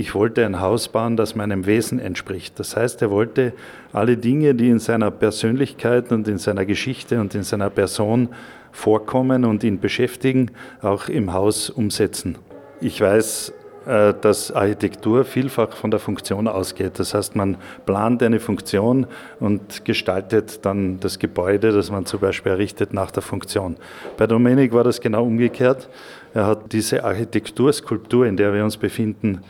ich wollte ein Haus bauen, das meinem Wesen entspricht. Das heißt, er wollte alle Dinge, die in seiner Persönlichkeit und in seiner Geschichte und in seiner Person vorkommen und ihn beschäftigen, auch im Haus umsetzen. Ich weiß, äh, dass Architektur vielfach von der Funktion ausgeht. Das heißt, man plant eine Funktion und gestaltet dann das Gebäude, das man zum Beispiel errichtet, nach der Funktion. Bei Domenik war das genau umgekehrt. Er hat diese Architekturskulptur, in der wir uns befinden,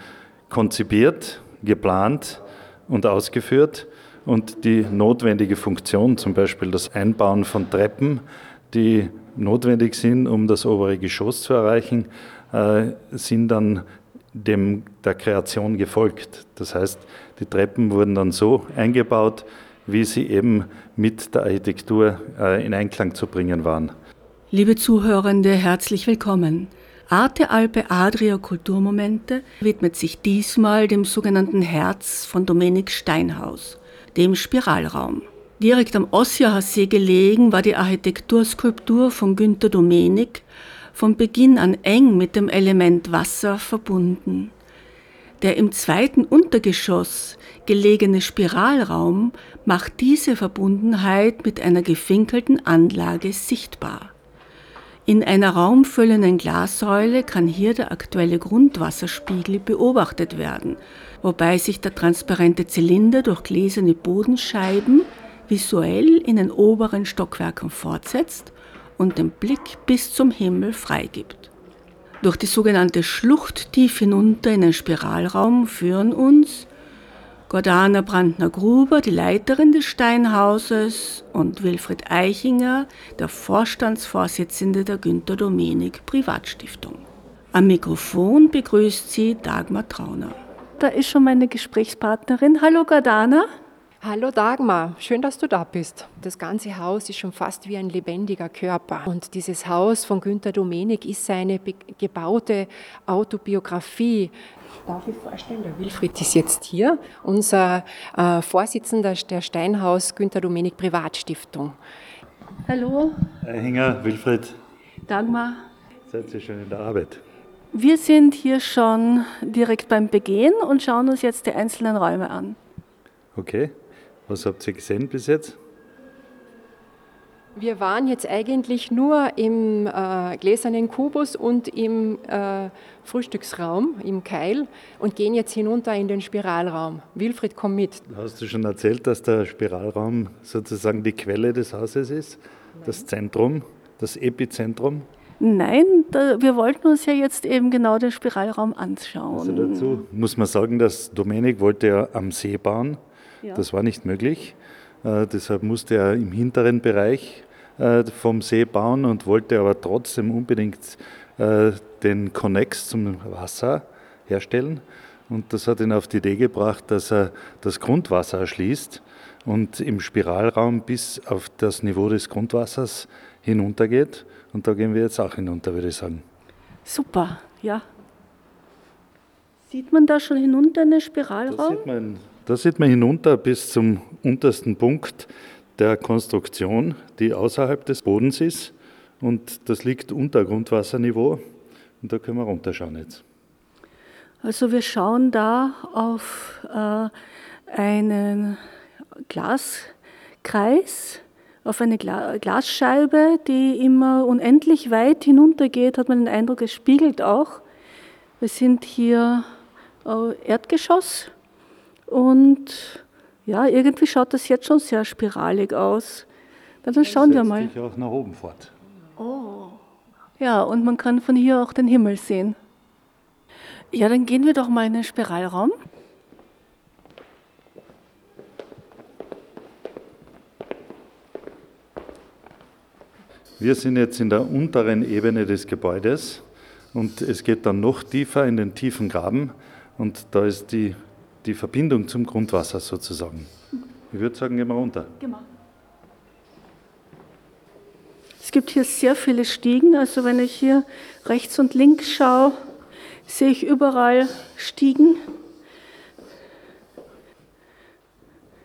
konzipiert, geplant und ausgeführt und die notwendige Funktion, zum Beispiel das Einbauen von Treppen, die notwendig sind, um das obere Geschoss zu erreichen, äh, sind dann dem der Kreation gefolgt. Das heißt, die Treppen wurden dann so eingebaut, wie sie eben mit der Architektur äh, in Einklang zu bringen waren. Liebe Zuhörende, herzlich willkommen. Arte Alpe Adria Kulturmomente widmet sich diesmal dem sogenannten Herz von Dominik Steinhaus, dem Spiralraum. Direkt am Ossiacher gelegen war die Architekturskulptur von Günter Domenik von Beginn an eng mit dem Element Wasser verbunden. Der im zweiten Untergeschoss gelegene Spiralraum macht diese Verbundenheit mit einer gefinkelten Anlage sichtbar. In einer raumfüllenden Glassäule kann hier der aktuelle Grundwasserspiegel beobachtet werden, wobei sich der transparente Zylinder durch gläserne Bodenscheiben visuell in den oberen Stockwerken fortsetzt und den Blick bis zum Himmel freigibt. Durch die sogenannte Schlucht tief hinunter in den Spiralraum führen uns Gordana Brandner-Gruber, die Leiterin des Steinhauses, und Wilfried Eichinger, der Vorstandsvorsitzende der Günter Domenik Privatstiftung. Am Mikrofon begrüßt sie Dagmar Trauner. Da ist schon meine Gesprächspartnerin. Hallo Gordana. Hallo Dagmar, schön, dass du da bist. Das ganze Haus ist schon fast wie ein lebendiger Körper. Und dieses Haus von Günter Domenik ist seine gebaute Autobiografie. Darf ich vorstellen, der Wilfried ist jetzt hier, unser äh, Vorsitzender der Steinhaus Günter Domenik Privatstiftung. Hallo. Hinger, Wilfried. Dagmar. Seid ihr schon in der Arbeit? Wir sind hier schon direkt beim Begehen und schauen uns jetzt die einzelnen Räume an. Okay. Was habt ihr gesehen bis jetzt? Wir waren jetzt eigentlich nur im äh, gläsernen Kubus und im äh, Frühstücksraum, im Keil und gehen jetzt hinunter in den Spiralraum. Wilfried, komm mit. Hast du schon erzählt, dass der Spiralraum sozusagen die Quelle des Hauses ist? Nein. Das Zentrum, das Epizentrum? Nein, da, wir wollten uns ja jetzt eben genau den Spiralraum anschauen. Also dazu muss man sagen, dass Domenik wollte ja am See bauen ja. Das war nicht möglich. Äh, deshalb musste er im hinteren Bereich äh, vom See bauen und wollte aber trotzdem unbedingt äh, den Connex zum Wasser herstellen. Und das hat ihn auf die Idee gebracht, dass er das Grundwasser erschließt und im Spiralraum bis auf das Niveau des Grundwassers hinuntergeht. Und da gehen wir jetzt auch hinunter, würde ich sagen. Super, ja. Sieht man da schon hinunter in den Spiralraum? Da sieht man da sieht man hinunter bis zum untersten Punkt der Konstruktion, die außerhalb des Bodens ist. Und das liegt unter Grundwasserniveau. Und da können wir runterschauen jetzt. Also wir schauen da auf äh, einen Glaskreis, auf eine Gla Glasscheibe, die immer unendlich weit hinuntergeht, hat man den Eindruck, es spiegelt auch. Wir sind hier äh, Erdgeschoss und ja, irgendwie schaut das jetzt schon sehr spiralig aus. Na, dann schauen wir mal. auch nach oben fort. Oh. Ja, und man kann von hier auch den Himmel sehen. Ja, dann gehen wir doch mal in den Spiralraum. Wir sind jetzt in der unteren Ebene des Gebäudes und es geht dann noch tiefer in den tiefen Graben und da ist die die Verbindung zum Grundwasser sozusagen. Ich würde sagen, gehen wir runter. Genau. Es gibt hier sehr viele Stiegen. Also wenn ich hier rechts und links schaue, sehe ich überall Stiegen.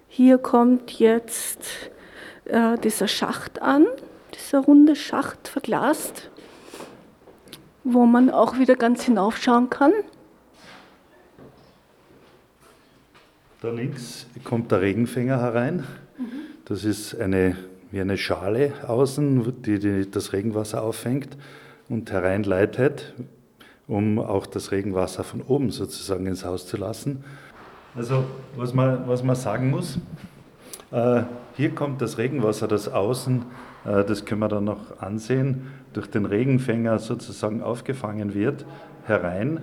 Hier kommt jetzt äh, dieser Schacht an, dieser runde Schacht verglast, wo man auch wieder ganz hinaufschauen kann. Da links kommt der Regenfänger herein. Das ist eine, wie eine Schale außen, die, die das Regenwasser auffängt und hereinleitet, um auch das Regenwasser von oben sozusagen ins Haus zu lassen. Also was man, was man sagen muss, äh, hier kommt das Regenwasser, das außen, äh, das können wir dann noch ansehen, durch den Regenfänger sozusagen aufgefangen wird, herein.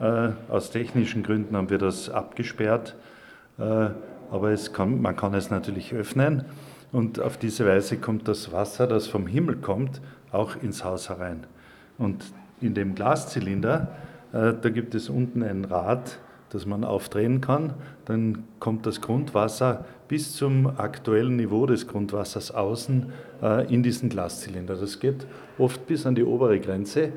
Äh, aus technischen Gründen haben wir das abgesperrt, aber es kann, man kann es natürlich öffnen und auf diese Weise kommt das Wasser, das vom Himmel kommt, auch ins Haus herein. Und in dem Glaszylinder, äh, da gibt es unten ein Rad, das man aufdrehen kann. Dann kommt das Grundwasser bis zum aktuellen Niveau des Grundwassers außen äh, in diesen Glaszylinder. Das geht oft bis an die obere Grenze,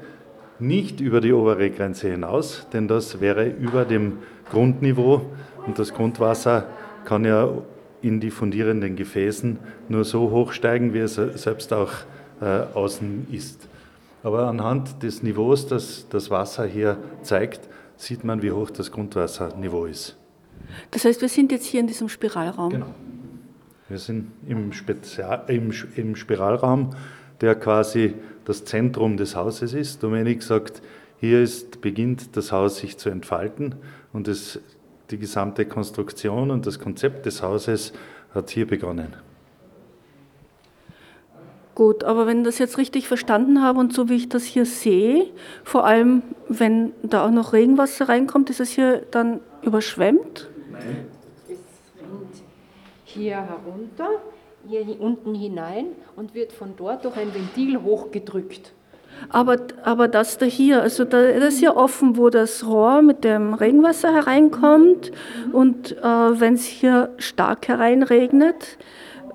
nicht über die obere Grenze hinaus, denn das wäre über dem Grundniveau und das Grundwasser kann ja in die fundierenden Gefäßen nur so hoch steigen, wie es selbst auch äh, außen ist. Aber anhand des Niveaus, das das Wasser hier zeigt, sieht man, wie hoch das Grundwasserniveau ist. Das heißt, wir sind jetzt hier in diesem Spiralraum. Genau. Wir sind im, Spezial, im, im Spiralraum, der quasi das Zentrum des Hauses ist. Dominik sagt, hier ist, beginnt das Haus sich zu entfalten und es, die gesamte Konstruktion und das Konzept des Hauses hat hier begonnen. Gut, aber wenn ich das jetzt richtig verstanden habe und so wie ich das hier sehe, vor allem wenn da auch noch Regenwasser reinkommt, ist es hier dann überschwemmt? Nein. Es rinnt hier herunter, hier unten hinein und wird von dort durch ein Ventil hochgedrückt. Aber, aber das da hier, also da, das ist ja offen, wo das Rohr mit dem Regenwasser hereinkommt. Und äh, wenn es hier stark hereinregnet,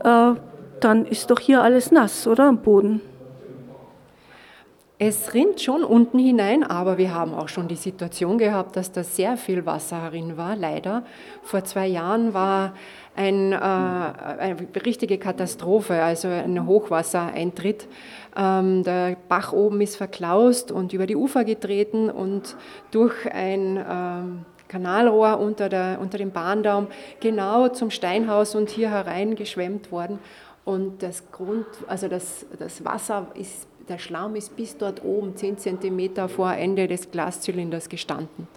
äh, dann ist doch hier alles nass, oder am Boden? Es rinnt schon unten hinein, aber wir haben auch schon die Situation gehabt, dass da sehr viel Wasser herin war, leider. Vor zwei Jahren war ein, äh, eine richtige Katastrophe, also ein Hochwassereintritt. Ähm, der Bach oben ist verklaust und über die Ufer getreten und durch ein ähm, Kanalrohr unter, der, unter dem Bahndaum genau zum Steinhaus und hier herein geschwemmt worden. Und das Grund, also das, das Wasser ist, der Schlamm ist bis dort oben, 10 cm vor Ende des Glaszylinders gestanden.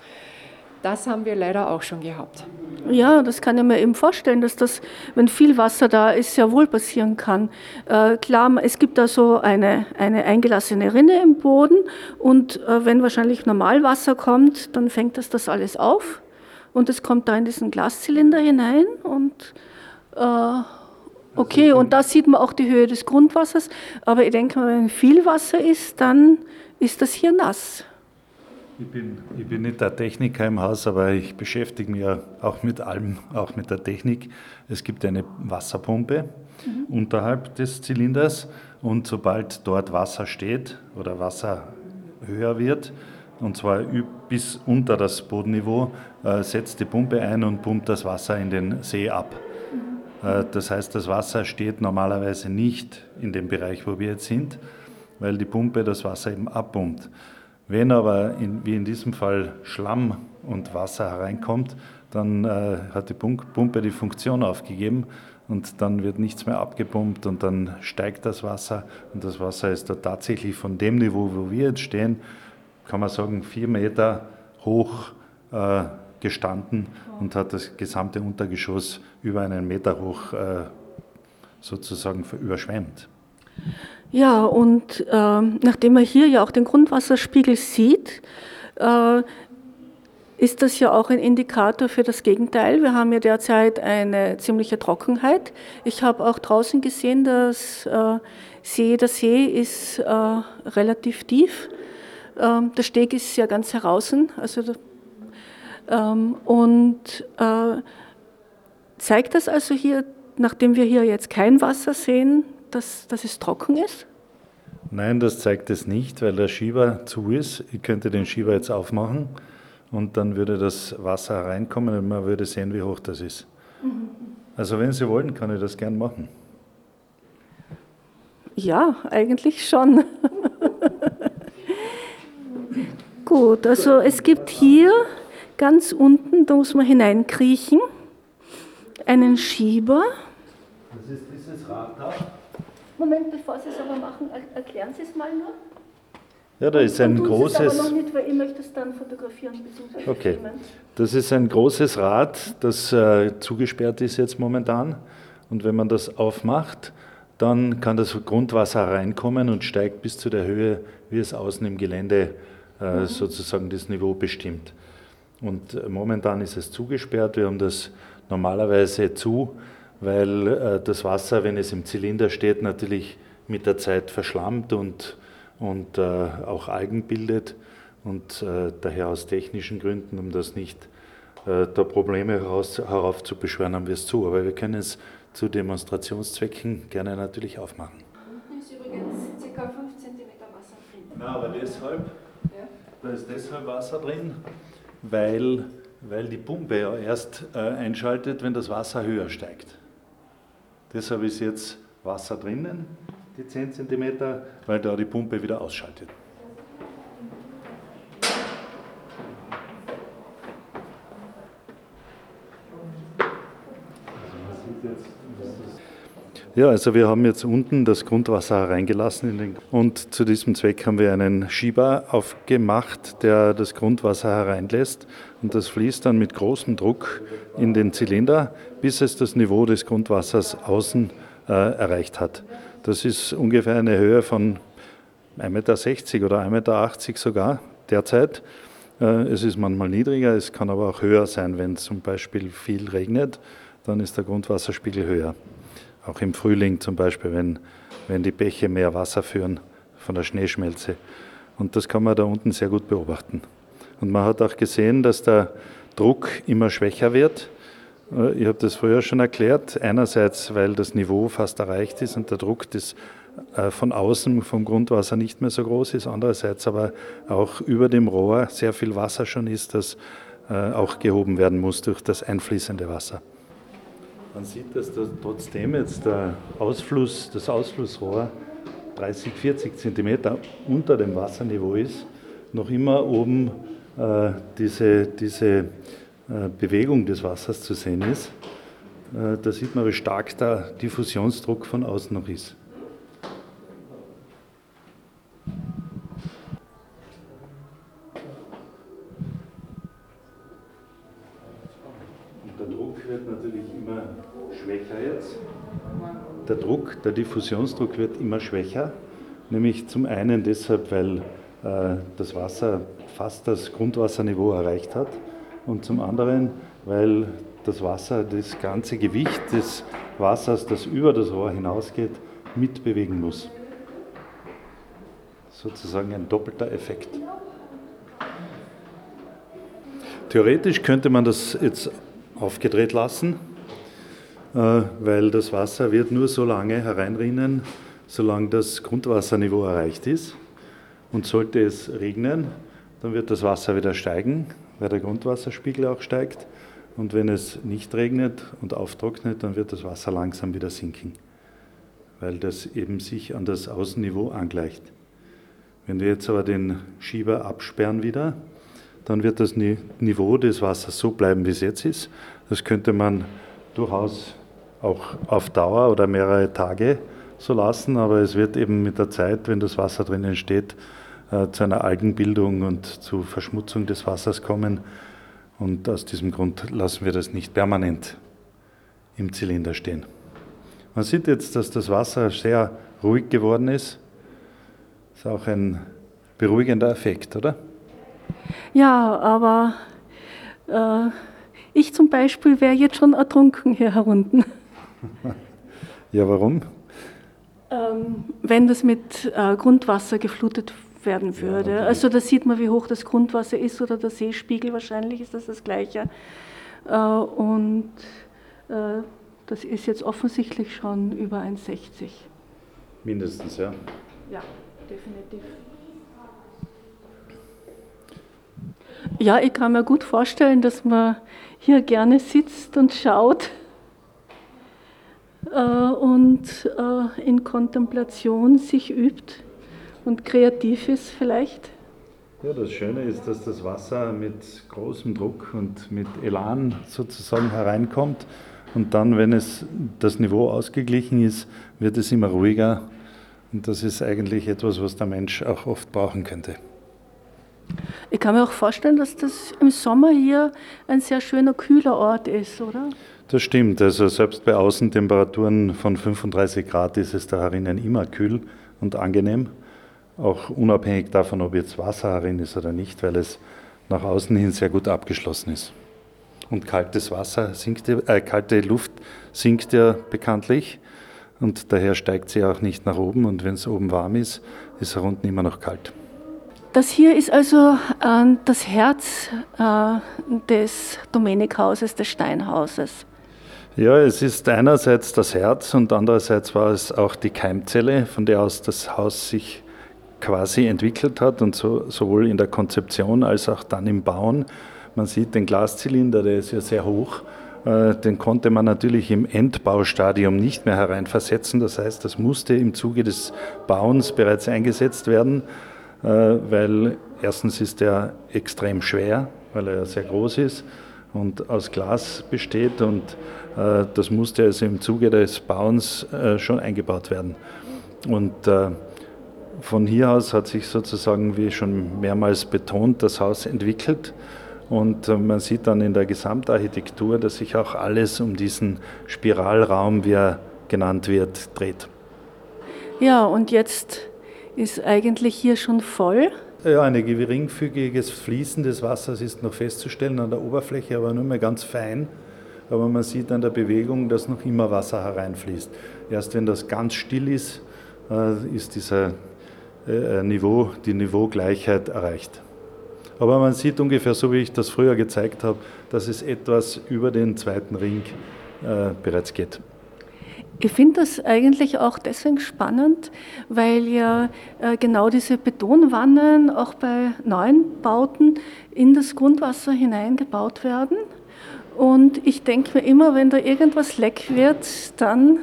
Das haben wir leider auch schon gehabt. Ja, das kann ich mir eben vorstellen, dass das, wenn viel Wasser da ist, ja wohl passieren kann. Äh, klar, es gibt da so eine, eine eingelassene Rinne im Boden und äh, wenn wahrscheinlich Normalwasser kommt, dann fängt das das alles auf und es kommt da in diesen Glaszylinder hinein und äh, Okay, und da sieht man auch die Höhe des Grundwassers. Aber ich denke, wenn viel Wasser ist, dann ist das hier nass. Ich bin, ich bin nicht der Techniker im Haus, aber ich beschäftige mich ja auch mit allem, auch mit der Technik. Es gibt eine Wasserpumpe mhm. unterhalb des Zylinders und sobald dort Wasser steht oder Wasser höher wird, und zwar bis unter das Bodenniveau, äh, setzt die Pumpe ein und pumpt das Wasser in den See ab. Äh, das heißt, das Wasser steht normalerweise nicht in dem Bereich, wo wir jetzt sind, weil die Pumpe das Wasser eben abpumpt. Wenn aber, in, wie in diesem Fall, Schlamm und Wasser hereinkommt, dann äh, hat die Pumpe die Funktion aufgegeben und dann wird nichts mehr abgepumpt und dann steigt das Wasser und das Wasser ist da tatsächlich von dem Niveau, wo wir jetzt stehen, kann man sagen, vier Meter hoch äh, gestanden und hat das gesamte Untergeschoss über einen Meter hoch äh, sozusagen überschwemmt. Ja, und äh, nachdem man hier ja auch den Grundwasserspiegel sieht, äh, ist das ja auch ein Indikator für das Gegenteil. Wir haben ja derzeit eine ziemliche Trockenheit. Ich habe auch draußen gesehen, dass äh, See, der See ist äh, relativ tief. Ähm, der Steg ist ja ganz heraus, also Ähm, und äh, zeigt das also hier, nachdem wir hier jetzt kein Wasser sehen, dass, dass es trocken ist? Nein, das zeigt es nicht, weil der Schieber zu ist. Ich könnte den Schieber jetzt aufmachen und dann würde das Wasser reinkommen und man würde sehen, wie hoch das ist. Also wenn Sie wollen, kann ich das gern machen. Ja, eigentlich schon. Gut, also es gibt hier ganz unten, da muss man hineinkriechen, einen Schieber. Das ist dieses Rad da. Moment, bevor Sie es aber machen, erklären Sie es mal nur. Ja, da ist ein Sie es großes. aber noch nicht, weil ich möchte es dann fotografieren bzw. Okay. filmen. Das ist ein großes Rad, das äh, zugesperrt ist jetzt momentan. Und wenn man das aufmacht, dann kann das Grundwasser reinkommen und steigt bis zu der Höhe, wie es außen im Gelände äh, sozusagen das Niveau bestimmt. Und äh, momentan ist es zugesperrt. Wir haben das normalerweise zu, weil äh, das Wasser, wenn es im Zylinder steht, natürlich mit der Zeit verschlammt und, und äh, auch Algen bildet. Und äh, daher aus technischen Gründen, um das nicht da Probleme heraus, heraufzubeschwören, haben wir es zu. Aber wir können es zu Demonstrationszwecken gerne natürlich aufmachen. Unten ist übrigens ca. 5 cm Wasser drin. Na, aber deshalb, Ja. da ist deshalb Wasser drin, weil, weil die Pumpe ja erst äh, einschaltet, wenn das Wasser höher steigt. Deshalb ist jetzt Wasser drinnen, die 10 cm, weil da die Pumpe wieder ausschaltet. Ja, also wir haben jetzt unten das Grundwasser hereingelassen und zu diesem Zweck haben wir einen Schieber aufgemacht, der das Grundwasser hereinlässt und das fließt dann mit großem Druck in den Zylinder, bis es das Niveau des Grundwassers außen äh, erreicht hat. Das ist ungefähr eine Höhe von 1,60 Meter oder 1,80 Meter sogar derzeit. Äh, Es ist manchmal niedriger, es kann aber auch höher sein, wenn zum Beispiel viel regnet, dann ist der Grundwasserspiegel höher. Auch im Frühling zum Beispiel, wenn, wenn die Bäche mehr Wasser führen von der Schneeschmelze. Und das kann man da unten sehr gut beobachten. Und man hat auch gesehen, dass der Druck immer schwächer wird. Äh, Ich habe das früher schon erklärt. Einerseits, weil das Niveau fast erreicht ist und der Druck des, äh, von außen vom Grundwasser nicht mehr so groß ist. Andererseits aber auch über dem Rohr sehr viel Wasser schon ist, das äh, auch gehoben werden muss durch das einfließende Wasser. Man sieht, dass da trotzdem jetzt der Ausfluss, das Ausflussrohr 30, 40 Zentimeter unter dem Wasserniveau ist, noch immer oben äh, diese, diese äh, Bewegung des Wassers zu sehen ist. Äh, da sieht man, wie stark der Diffusionsdruck von außen noch ist. Der Diffusionsdruck wird immer schwächer, nämlich zum einen deshalb, weil äh, das Wasser fast das Grundwasserniveau erreicht hat und zum anderen, weil das Wasser das ganze Gewicht des Wassers, das über das Rohr hinausgeht, mitbewegen muss. Sozusagen ein doppelter Effekt. Theoretisch könnte man das jetzt aufgedreht lassen, weil das Wasser wird nur so lange hereinrinnen, solange das Grundwasserniveau erreicht ist. Und sollte es regnen, dann wird das Wasser wieder steigen, weil der Grundwasserspiegel auch steigt. Und wenn es nicht regnet und auftrocknet, dann wird das Wasser langsam wieder sinken, weil das eben sich an das Außenniveau angleicht. Wenn wir jetzt aber den Schieber absperren wieder, dann wird das Ni- Niveau des Wassers so bleiben, wie es jetzt ist. Das könnte man durchaus auch auf Dauer oder mehrere Tage so lassen, aber es wird eben mit der Zeit, wenn das Wasser drinnen steht, äh, zu einer Algenbildung und zu Verschmutzung des Wassers kommen. Und aus diesem Grund lassen wir das nicht permanent im Zylinder stehen. Man sieht jetzt, dass das Wasser sehr ruhig geworden ist. Ist auch ein beruhigender Effekt, oder? Ja, aber äh, ich zum Beispiel wäre jetzt schon ertrunken hier herunten. Ja, warum? Ähm, wenn das mit äh, Grundwasser geflutet werden würde. Ja, also da sieht man, wie hoch das Grundwasser ist oder der Seespiegel, wahrscheinlich ist das das gleiche. Äh, und äh, das ist jetzt offensichtlich schon über 1,60. Mindestens, ja. Ja, definitiv. Ja, ich kann mir gut vorstellen, dass man hier gerne sitzt und schaut äh, und äh, in Kontemplation sich übt und kreativ ist vielleicht. Ja, das Schöne ist, dass das Wasser mit großem Druck und mit Elan sozusagen hereinkommt. Und dann, wenn es das Niveau ausgeglichen ist, wird es immer ruhiger. Und das ist eigentlich etwas, was der Mensch auch oft brauchen könnte. Ich kann mir auch vorstellen, dass das im Sommer hier ein sehr schöner, kühler Ort ist, oder? Das stimmt. Also selbst bei Außentemperaturen von 35 Grad ist es da herinnen immer kühl und angenehm. Auch unabhängig davon, ob jetzt Wasser herin ist oder nicht, weil es nach außen hin sehr gut abgeschlossen ist. Und kaltes Wasser sinkt, äh, kalte Luft sinkt ja bekanntlich und daher steigt sie auch nicht nach oben und wenn es oben warm ist, ist es unten immer noch kalt. Das hier ist also äh, das Herz äh, des Domenikhauses, des Steinhauses. Ja, es ist einerseits das Herz und andererseits war es auch die Keimzelle, von der aus das Haus sich quasi entwickelt hat und so, sowohl in der Konzeption als auch dann im Bauen. Man sieht den Glaszylinder, der ist ja sehr hoch. Äh, den konnte man natürlich im Endbaustadium nicht mehr hereinversetzen. Das heißt, das musste im Zuge des Bauens bereits eingesetzt werden, weil erstens ist er extrem schwer, weil er sehr groß ist und aus Glas besteht und äh, das musste also im Zuge des Bauens äh, schon eingebaut werden. Und äh, von hier aus hat sich sozusagen, wie schon mehrmals betont, das Haus entwickelt. Und man sieht dann in der Gesamtarchitektur, dass sich auch alles um diesen Spiralraum, wie er genannt wird, dreht. Ja, und jetzt ist eigentlich hier schon voll. Ja, ein geringfügiges Fließen des Wassers ist noch festzustellen an der Oberfläche, aber nur mehr ganz fein. Aber man sieht an der Bewegung, dass noch immer Wasser hereinfließt. Erst wenn das ganz still ist, äh, ist dieser äh, Niveau, die Niveaugleichheit erreicht. Aber man sieht ungefähr so, wie ich das früher gezeigt habe, dass es etwas über den zweiten Ring äh, bereits geht. Ich finde das eigentlich auch deswegen spannend, weil ja äh, genau diese Betonwannen auch bei neuen Bauten in das Grundwasser hineingebaut werden. Und ich denke mir immer, wenn da irgendwas leck wird, dann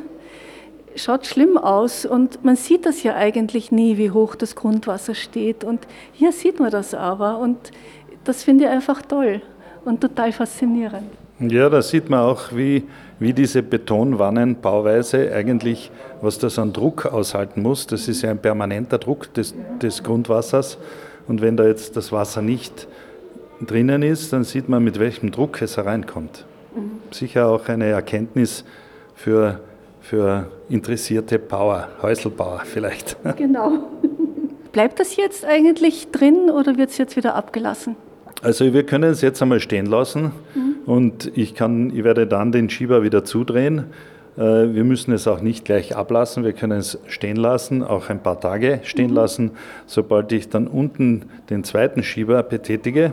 schaut schlimm aus. Und man sieht das ja eigentlich nie, wie hoch das Grundwasser steht. Und hier sieht man das aber. Und das finde ich einfach toll und total faszinierend. Ja, da sieht man auch, wie, wie diese Betonwannenbauweise eigentlich, was das an Druck aushalten muss. Das ist ja ein permanenter Druck des, des Grundwassers. Und wenn da jetzt das Wasser nicht drinnen ist, dann sieht man, mit welchem Druck es hereinkommt. Mhm. Sicher auch eine Erkenntnis für, für interessierte Bauer, Häuselbauer vielleicht. Genau. Bleibt das jetzt eigentlich drin oder wird es jetzt wieder abgelassen? Also wir können es jetzt einmal stehen lassen mhm. Und ich, kann, ich werde dann den Schieber wieder zudrehen. Äh, wir müssen es auch nicht gleich ablassen, wir können es stehen lassen, auch ein paar Tage stehen mhm. lassen. Sobald ich dann unten den zweiten Schieber betätige,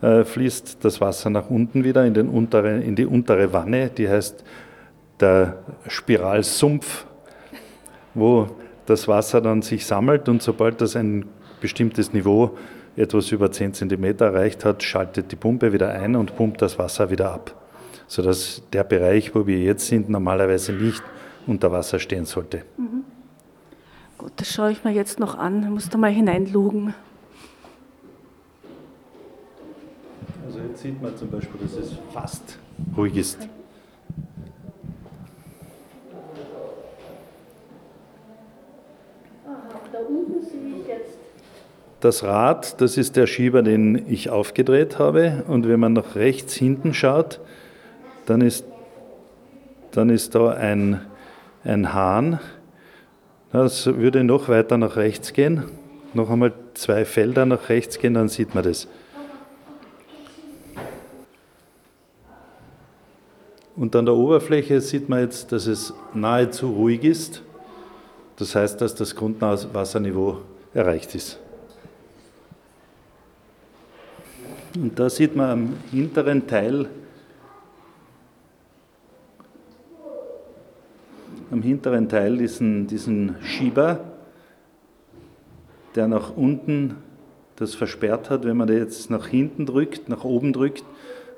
äh, fließt das Wasser nach unten wieder in, den untere, in die untere Wanne, die heißt der Spiralsumpf, wo das Wasser dann sich sammelt und sobald das ein bestimmtes Niveau etwas über 10 cm erreicht hat, schaltet die Pumpe wieder ein und pumpt das Wasser wieder ab. Sodass der Bereich, wo wir jetzt sind, normalerweise nicht unter Wasser stehen sollte. Mhm. Gut, das schaue ich mir jetzt noch an. Ich muss da mal hineinlugen. Also jetzt sieht man zum Beispiel, dass es fast ruhig ist. Aha, da unten sehe ich jetzt das Rad, das ist der Schieber, den ich aufgedreht habe. Und wenn man nach rechts hinten schaut, dann ist, dann ist da ein, ein Hahn. Das würde noch weiter nach rechts gehen. Noch einmal zwei Felder nach rechts gehen, dann sieht man das. Und an der Oberfläche sieht man jetzt, dass es nahezu ruhig ist. Das heißt, dass das Grundwasserniveau erreicht ist. Und da sieht man am hinteren Teil, am hinteren Teil diesen, diesen Schieber, der nach unten das versperrt hat. Wenn man das jetzt nach hinten drückt, nach oben drückt,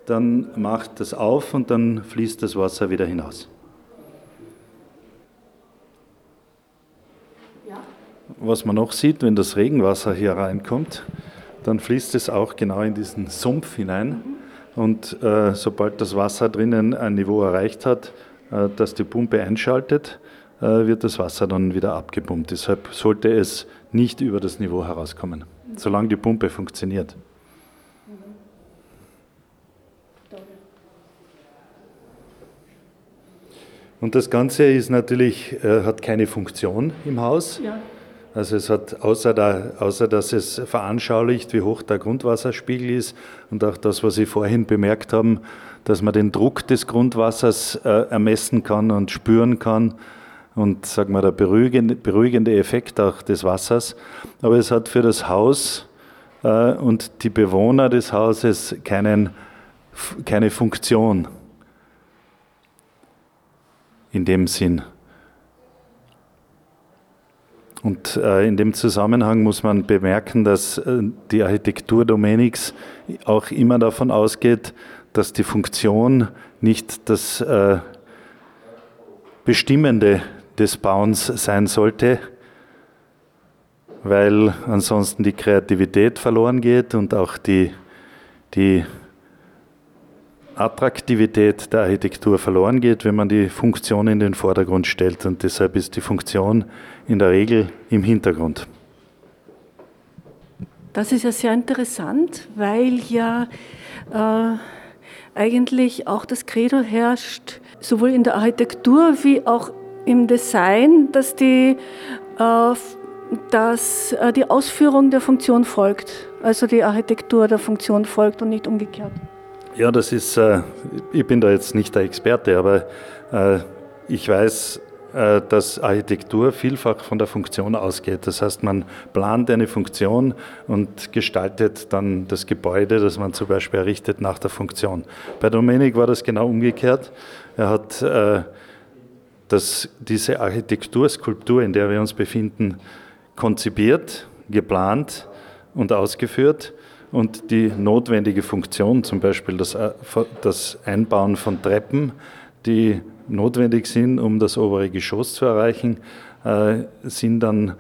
dann macht das auf und dann fließt das Wasser wieder hinaus. Was man noch sieht, wenn das Regenwasser hier reinkommt, dann fließt es auch genau in diesen Sumpf hinein. Und äh, sobald das Wasser drinnen ein Niveau erreicht hat, äh, das die Pumpe einschaltet, äh, wird das Wasser dann wieder abgepumpt. Deshalb sollte es nicht über das Niveau herauskommen, solange die Pumpe funktioniert. Und das Ganze ist natürlich, äh, hat keine Funktion im Haus. Ja. Also es hat, außer, da, außer dass es veranschaulicht, wie hoch der Grundwasserspiegel ist und auch das, was Sie vorhin bemerkt haben, dass man den Druck des Grundwassers äh, ermessen kann und spüren kann und sagen wir, der beruhigende, beruhigende Effekt auch des Wassers. Aber es hat für das Haus äh, und die Bewohner des Hauses keinen, keine Funktion in dem Sinn. Und äh, in dem Zusammenhang muss man bemerken, dass äh, die Architektur Domeniks auch immer davon ausgeht, dass die Funktion nicht das äh, Bestimmende des Bauens sein sollte, weil ansonsten die Kreativität verloren geht und auch die, die Attraktivität der Architektur verloren geht, wenn man die Funktion in den Vordergrund stellt. Und deshalb ist die Funktion in der Regel im Hintergrund. Das ist ja sehr interessant, weil ja äh, eigentlich auch das Credo herrscht, sowohl in der Architektur wie auch im Design, dass die, äh, dass, äh, die Ausführung der Funktion folgt, also die Architektur der Funktion folgt und nicht umgekehrt. Ja, das ist, äh, ich bin da jetzt nicht der Experte, aber äh, ich weiß, äh, dass Architektur vielfach von der Funktion ausgeht. Das heißt, man plant eine Funktion und gestaltet dann das Gebäude, das man zum Beispiel errichtet, nach der Funktion. Bei Domenik war das genau umgekehrt. Er hat das, diese Architekturskulptur, in der wir uns befinden, konzipiert, geplant und ausgeführt und die notwendige Funktion, zum Beispiel das, äh, das Einbauen von Treppen, die notwendig sind, um das obere Geschoss zu erreichen, äh, sind dann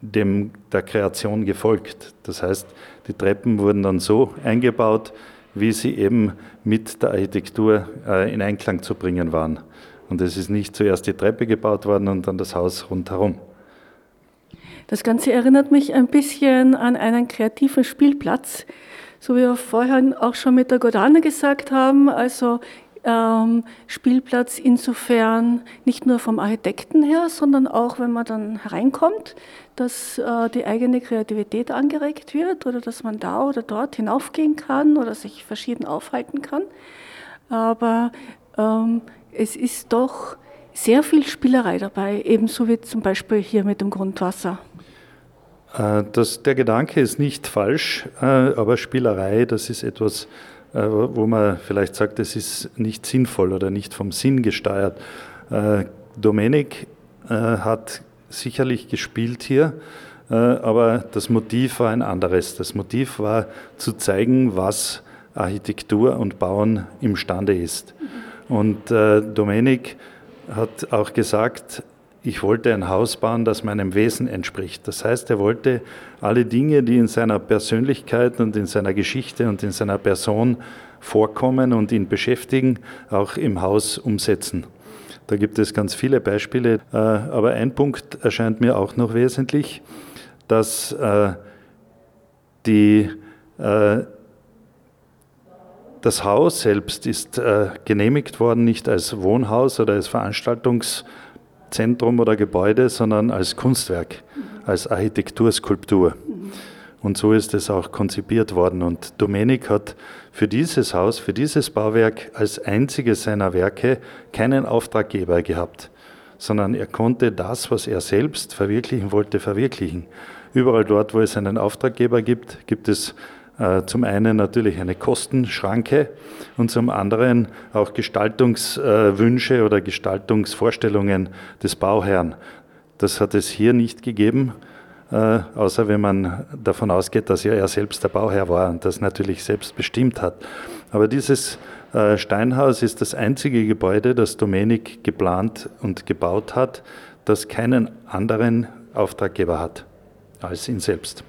dem, der Kreation gefolgt. Das heißt, die Treppen wurden dann so eingebaut, wie sie eben mit der Architektur äh, in Einklang zu bringen waren. Und es ist nicht zuerst die Treppe gebaut worden und dann das Haus rundherum. Das Ganze erinnert mich ein bisschen an einen kreativen Spielplatz, so wie wir vorhin auch schon mit der Godane gesagt haben. Also ähm, Spielplatz insofern nicht nur vom Architekten her, sondern auch, wenn man dann hereinkommt, dass äh, die eigene Kreativität angeregt wird oder dass man da oder dort hinaufgehen kann oder sich verschieden aufhalten kann. Aber ähm, es ist doch sehr viel Spielerei dabei, ebenso wie zum Beispiel hier mit dem Grundwasser. Äh, das, der Gedanke ist nicht falsch, äh, aber Spielerei, das ist etwas, äh, wo man vielleicht sagt, es ist nicht sinnvoll oder nicht vom Sinn gesteuert. Domenik hat sicherlich gespielt hier, aber das Motiv war ein anderes. Das Motiv war zu zeigen, was Architektur und Bauen imstande ist. Und Domenik hat auch gesagt, ich wollte ein Haus bauen, das meinem Wesen entspricht. Das heißt, er wollte alle Dinge, die in seiner Persönlichkeit und in seiner Geschichte und in seiner Person vorkommen und ihn beschäftigen, auch im Haus umsetzen. Da gibt es ganz viele Beispiele, äh, aber ein Punkt erscheint mir auch noch wesentlich, dass äh, die, äh, das Haus selbst ist genehmigt worden, nicht als Wohnhaus oder als Veranstaltungs- Zentrum oder Gebäude, sondern als Kunstwerk, als Architekturskulptur. Und so ist es auch konzipiert worden. Und Domenik hat für dieses Haus, für dieses Bauwerk als einziges seiner Werke keinen Auftraggeber gehabt, sondern er konnte das, was er selbst verwirklichen wollte, verwirklichen. Überall dort, wo es einen Auftraggeber gibt, gibt es zum einen natürlich eine Kostenschranke und zum anderen auch Gestaltungswünsche oder Gestaltungsvorstellungen des Bauherrn. Das hat es hier nicht gegeben, äh, außer wenn man davon ausgeht, dass ja er selbst der Bauherr war und das natürlich selbst bestimmt hat. Aber dieses äh, Steinhaus ist das einzige Gebäude, das Domenik geplant und gebaut hat, das keinen anderen Auftraggeber hat als ihn selbst.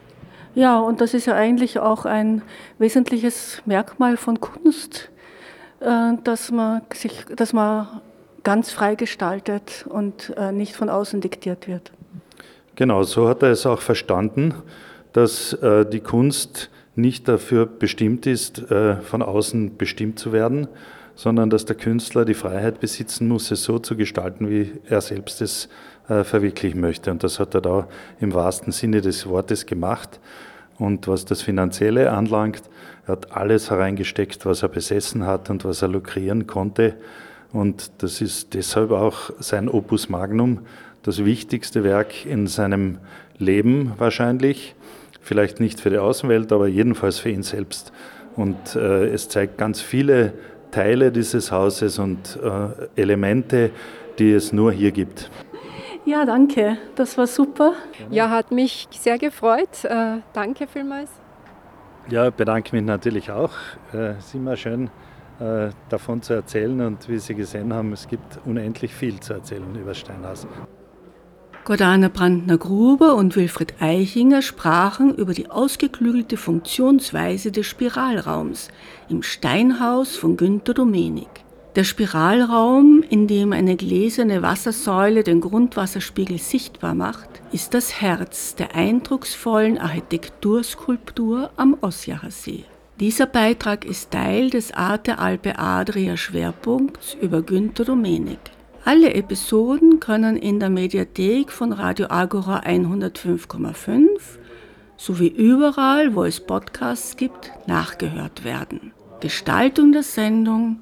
Ja, und das ist ja eigentlich auch ein wesentliches Merkmal von Kunst, äh, dass man sich, dass man ganz frei gestaltet und äh, nicht von außen diktiert wird. Genau, so hat er es auch verstanden, dass äh, die Kunst nicht dafür bestimmt ist, von außen bestimmt zu werden, sondern dass der Künstler die Freiheit besitzen muss, es so zu gestalten, wie er selbst es äh, verwirklichen möchte. Und das hat er da im wahrsten Sinne des Wortes gemacht. Und was das Finanzielle anlangt, er hat alles hereingesteckt, was er besessen hat und was er lukrieren konnte. Und das ist deshalb auch sein Opus Magnum, das wichtigste Werk in seinem Leben wahrscheinlich. Vielleicht nicht für die Außenwelt, aber jedenfalls für ihn selbst. Und äh, es zeigt ganz viele Teile dieses Hauses und äh, Elemente, die es nur hier gibt. Ja, danke. Das war super. Ja, hat mich sehr gefreut. Äh, danke vielmals. Ja, bedanke mich natürlich auch. Äh, es ist immer schön, äh, davon zu erzählen und wie Sie gesehen haben, es gibt unendlich viel zu erzählen über Steinhaus. Gordana Brandner-Gruber und Wilfried Eichinger sprachen über die ausgeklügelte Funktionsweise des Spiralraums im Steinhaus von Günter Domenik. Der Spiralraum, in dem eine gläserne Wassersäule den Grundwasserspiegel sichtbar macht, ist das Herz der eindrucksvollen Architekturskulptur am Ossiacher See. Dieser Beitrag ist Teil des Arte Alpe Adria Schwerpunkts über Günter Domenik. Alle Episoden können in der Mediathek von Radio Agora 105,5 sowie überall, wo es Podcasts gibt, nachgehört werden. Gestaltung der Sendung